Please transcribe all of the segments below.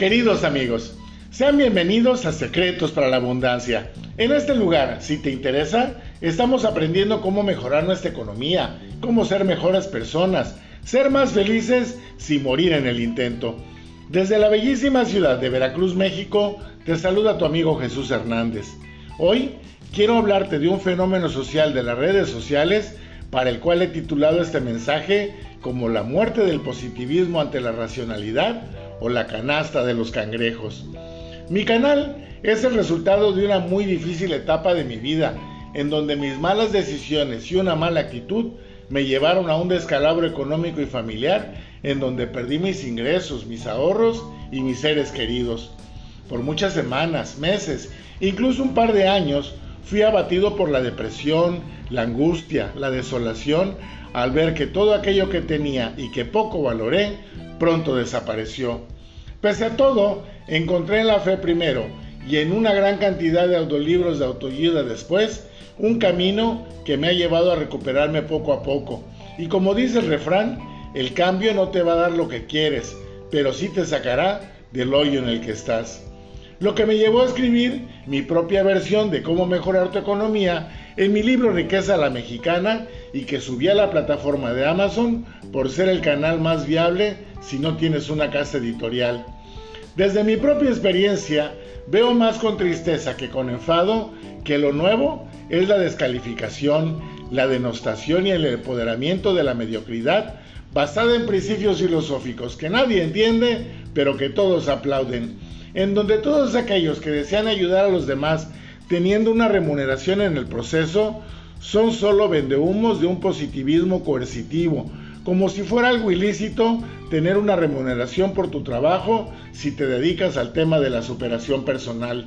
Queridos amigos, sean bienvenidos a Secretos para la Abundancia. En este lugar, si te interesa, estamos aprendiendo cómo mejorar nuestra economía, cómo ser mejores personas, ser más felices sin morir en el intento. Desde la bellísima ciudad de Veracruz, México, te saluda tu amigo Jesús Hernández. Hoy quiero hablarte de un fenómeno social de las redes sociales para el cual he titulado este mensaje como la muerte del positivismo ante la racionalidad o la canasta de los cangrejos. Mi canal es el resultado de una muy difícil etapa de mi vida, en donde mis malas decisiones y una mala actitud me llevaron a un descalabro económico y familiar, en donde perdí mis ingresos, mis ahorros y mis seres queridos. Por muchas semanas, meses, incluso un par de años, fui abatido por la depresión, la angustia, la desolación, al ver que todo aquello que tenía y que poco valoré, pronto desapareció. Pese a todo, encontré en la fe primero y en una gran cantidad de autolibros de autoayuda después, un camino que me ha llevado a recuperarme poco a poco. Y como dice el refrán, el cambio no te va a dar lo que quieres, pero sí te sacará del hoyo en el que estás. Lo que me llevó a escribir mi propia versión de cómo mejorar tu economía en mi libro Riqueza la Mexicana y que subí a la plataforma de Amazon por ser el canal más viable si no tienes una casa editorial. Desde mi propia experiencia, veo más con tristeza que con enfado que lo nuevo es la descalificación, la denostación y el empoderamiento de la mediocridad basada en principios filosóficos que nadie entiende, pero que todos aplauden en donde todos aquellos que desean ayudar a los demás teniendo una remuneración en el proceso son solo vendehumos de un positivismo coercitivo, como si fuera algo ilícito tener una remuneración por tu trabajo si te dedicas al tema de la superación personal.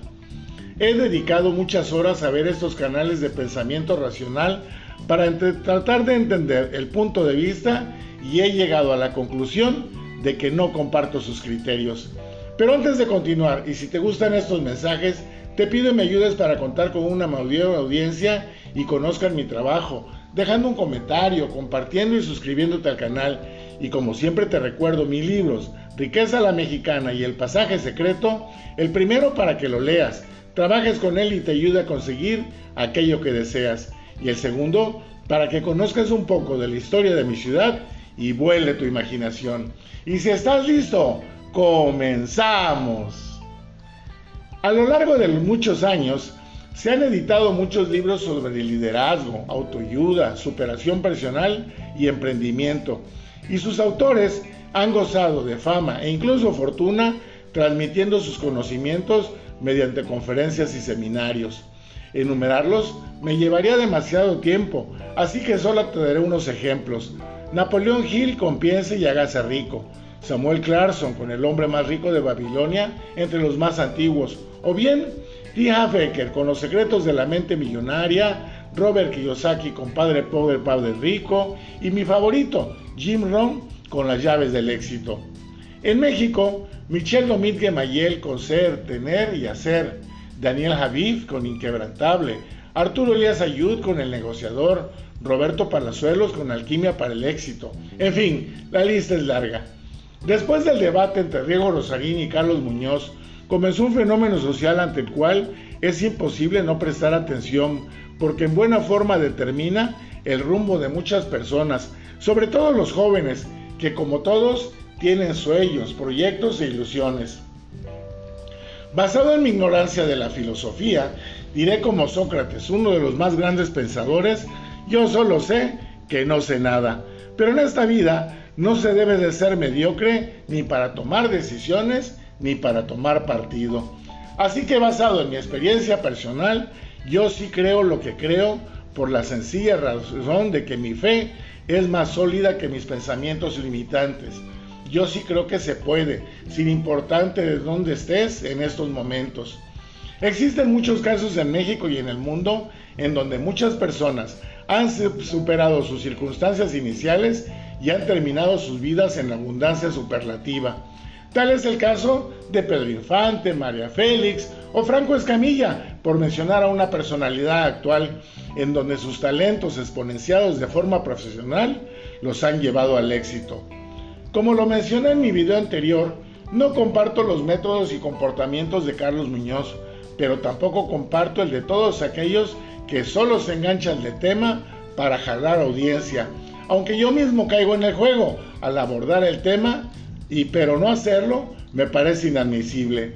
He dedicado muchas horas a ver estos canales de pensamiento racional para tratar de entender el punto de vista y he llegado a la conclusión de que no comparto sus criterios. Pero antes de continuar, y si te gustan estos mensajes, te pido me ayudes para contar con una mayor audiencia y conozcan mi trabajo, dejando un comentario, compartiendo y suscribiéndote al canal. Y como siempre te recuerdo mis libros, Riqueza la Mexicana y El Pasaje Secreto, el primero para que lo leas, trabajes con él y te ayude a conseguir aquello que deseas. Y el segundo, para que conozcas un poco de la historia de mi ciudad y vuele tu imaginación. Y si estás listo, Comenzamos. A lo largo de muchos años se han editado muchos libros sobre liderazgo, autoayuda, superación personal y emprendimiento, y sus autores han gozado de fama e incluso fortuna transmitiendo sus conocimientos mediante conferencias y seminarios. Enumerarlos me llevaría demasiado tiempo, así que solo te daré unos ejemplos. Napoleón Hill con Piense y hágase rico. Samuel Clarkson con El hombre más rico de Babilonia entre los más antiguos, o bien T. Con Los secretos de la mente millonaria, Robert Kiyosaki con Padre Pobre, Padre Rico y mi favorito, Jim Rohn con Las llaves del éxito. En México, Michel Domínguez Mayel con Ser, Tener y Hacer, Daniel Javif con Inquebrantable, Arturo Elías Ayud con El negociador, Roberto Palazuelos con Alquimia para el éxito. En fin, la lista es larga. Después del debate entre Diego Rosarín y Carlos Muñoz, comenzó un fenómeno social ante el cual es imposible no prestar atención porque en buena forma determina el rumbo de muchas personas, sobre todo los jóvenes, que como todos tienen sueños, proyectos e ilusiones. Basado en mi ignorancia de la filosofía, diré como Sócrates, uno de los más grandes pensadores, yo solo sé que no sé nada, pero en esta vida no se debe de ser mediocre ni para tomar decisiones ni para tomar partido. Así que basado en mi experiencia personal, yo sí creo lo que creo por la sencilla razón de que mi fe es más sólida que mis pensamientos limitantes. Yo sí creo que se puede, sin importar de dónde estés en estos momentos. Existen muchos casos en México y en el mundo en donde muchas personas han superado sus circunstancias iniciales y han terminado sus vidas en abundancia superlativa. Tal es el caso de Pedro Infante, María Félix o Franco Escamilla, por mencionar a una personalidad actual en donde sus talentos exponenciados de forma profesional los han llevado al éxito. Como lo mencioné en mi video anterior, No comparto los métodos y comportamientos de Carlos Muñoz, pero tampoco comparto el de todos aquellos que solo se enganchan de tema para jalar audiencia, aunque yo mismo caigo en el juego al abordar el tema y pero no hacerlo me parece inadmisible.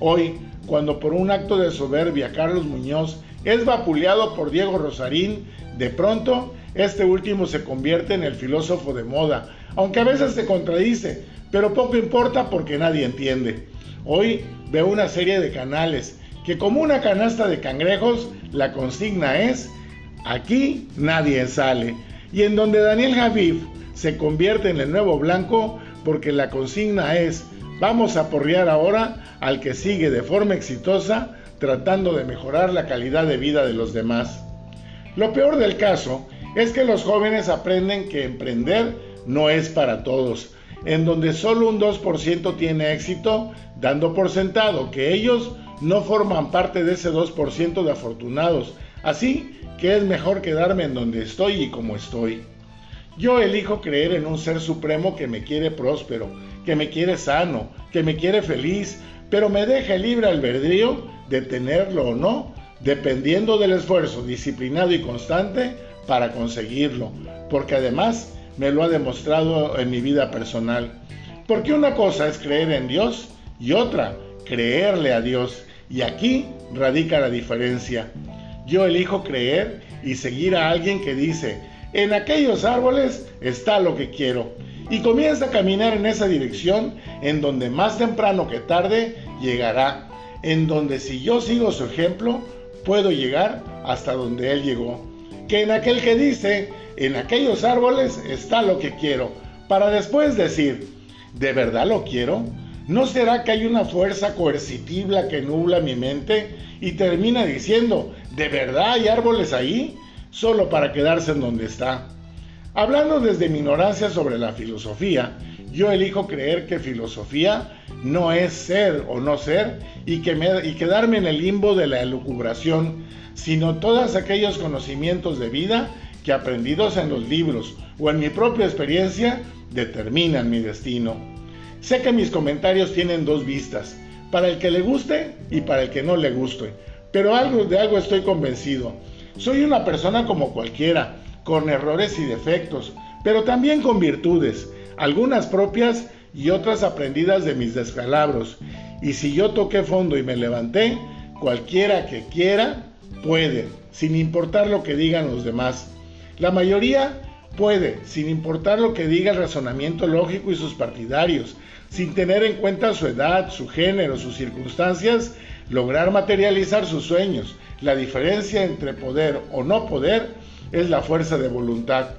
Hoy, cuando por un acto de soberbia Carlos Muñoz es vapuleado por Diego Rosarín, de pronto este último se convierte en el filósofo de moda, aunque a veces se contradice, pero poco importa porque nadie entiende. Hoy veo una serie de canales que como una canasta de cangrejos, la consigna es, aquí nadie sale, y en donde Daniel Javif se convierte en el nuevo blanco porque la consigna es, vamos a porrear ahora al que sigue de forma exitosa tratando de mejorar la calidad de vida de los demás. Lo peor del caso es que los jóvenes aprenden que emprender no es para todos, en donde solo un 2% tiene éxito, dando por sentado que ellos no forman parte de ese 2% de afortunados, así que es mejor quedarme en donde estoy y como estoy. Yo elijo creer en un ser supremo que me quiere próspero, que me quiere sano, que me quiere feliz, pero me deja libre albedrío de tenerlo o no, dependiendo del esfuerzo disciplinado y constante para conseguirlo, porque además me lo ha demostrado en mi vida personal. Porque una cosa es creer en Dios y otra, creerle a Dios. Y aquí radica la diferencia. Yo elijo creer y seguir a alguien que dice, en aquellos árboles está lo que quiero. Y comienza a caminar en esa dirección en donde más temprano que tarde llegará. En donde si yo sigo su ejemplo, puedo llegar hasta donde él llegó que en aquel que dice, en aquellos árboles está lo que quiero, para después decir, ¿de verdad lo quiero? ¿No será que hay una fuerza coercitiva que nubla mi mente y termina diciendo, ¿de verdad hay árboles ahí? Solo para quedarse en donde está. Hablando desde mi ignorancia sobre la filosofía, yo elijo creer que filosofía no es ser o no ser y, que y quedarme en el limbo de la elucubración sino todos aquellos conocimientos de vida que aprendidos en los libros o en mi propia experiencia determinan mi destino. Sé que mis comentarios tienen dos vistas, para el que le guste y para el que no le guste, pero algo de algo estoy convencido. Soy una persona como cualquiera, con errores y defectos, pero también con virtudes, algunas propias y otras aprendidas de mis descalabros. Y si yo toqué fondo y me levanté, cualquiera que quiera puede, sin importar lo que digan los demás. La mayoría puede, sin importar lo que diga el razonamiento lógico y sus partidarios, sin tener en cuenta su edad, su género, sus circunstancias, lograr materializar sus sueños. La diferencia entre poder o no poder es la fuerza de voluntad.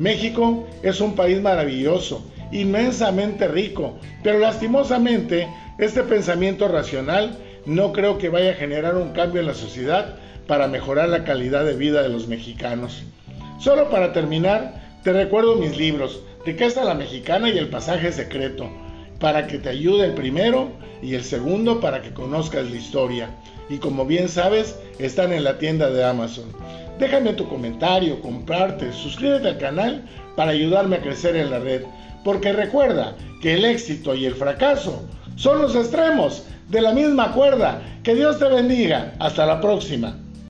México es un país maravilloso, inmensamente rico, pero lastimosamente este pensamiento racional no creo que vaya a generar un cambio en la sociedad para mejorar la calidad de vida de los mexicanos. Solo para terminar, te recuerdo mis libros, Riqueza la Mexicana y El Pasaje Secreto, para que te ayude el primero y el segundo para que conozcas la historia. Y como bien sabes, están en la tienda de Amazon. Déjame tu comentario, comparte, suscríbete al canal para ayudarme a crecer en la red. Porque recuerda que el éxito y el fracaso son los extremos de la misma cuerda. Que Dios te bendiga. Hasta la próxima.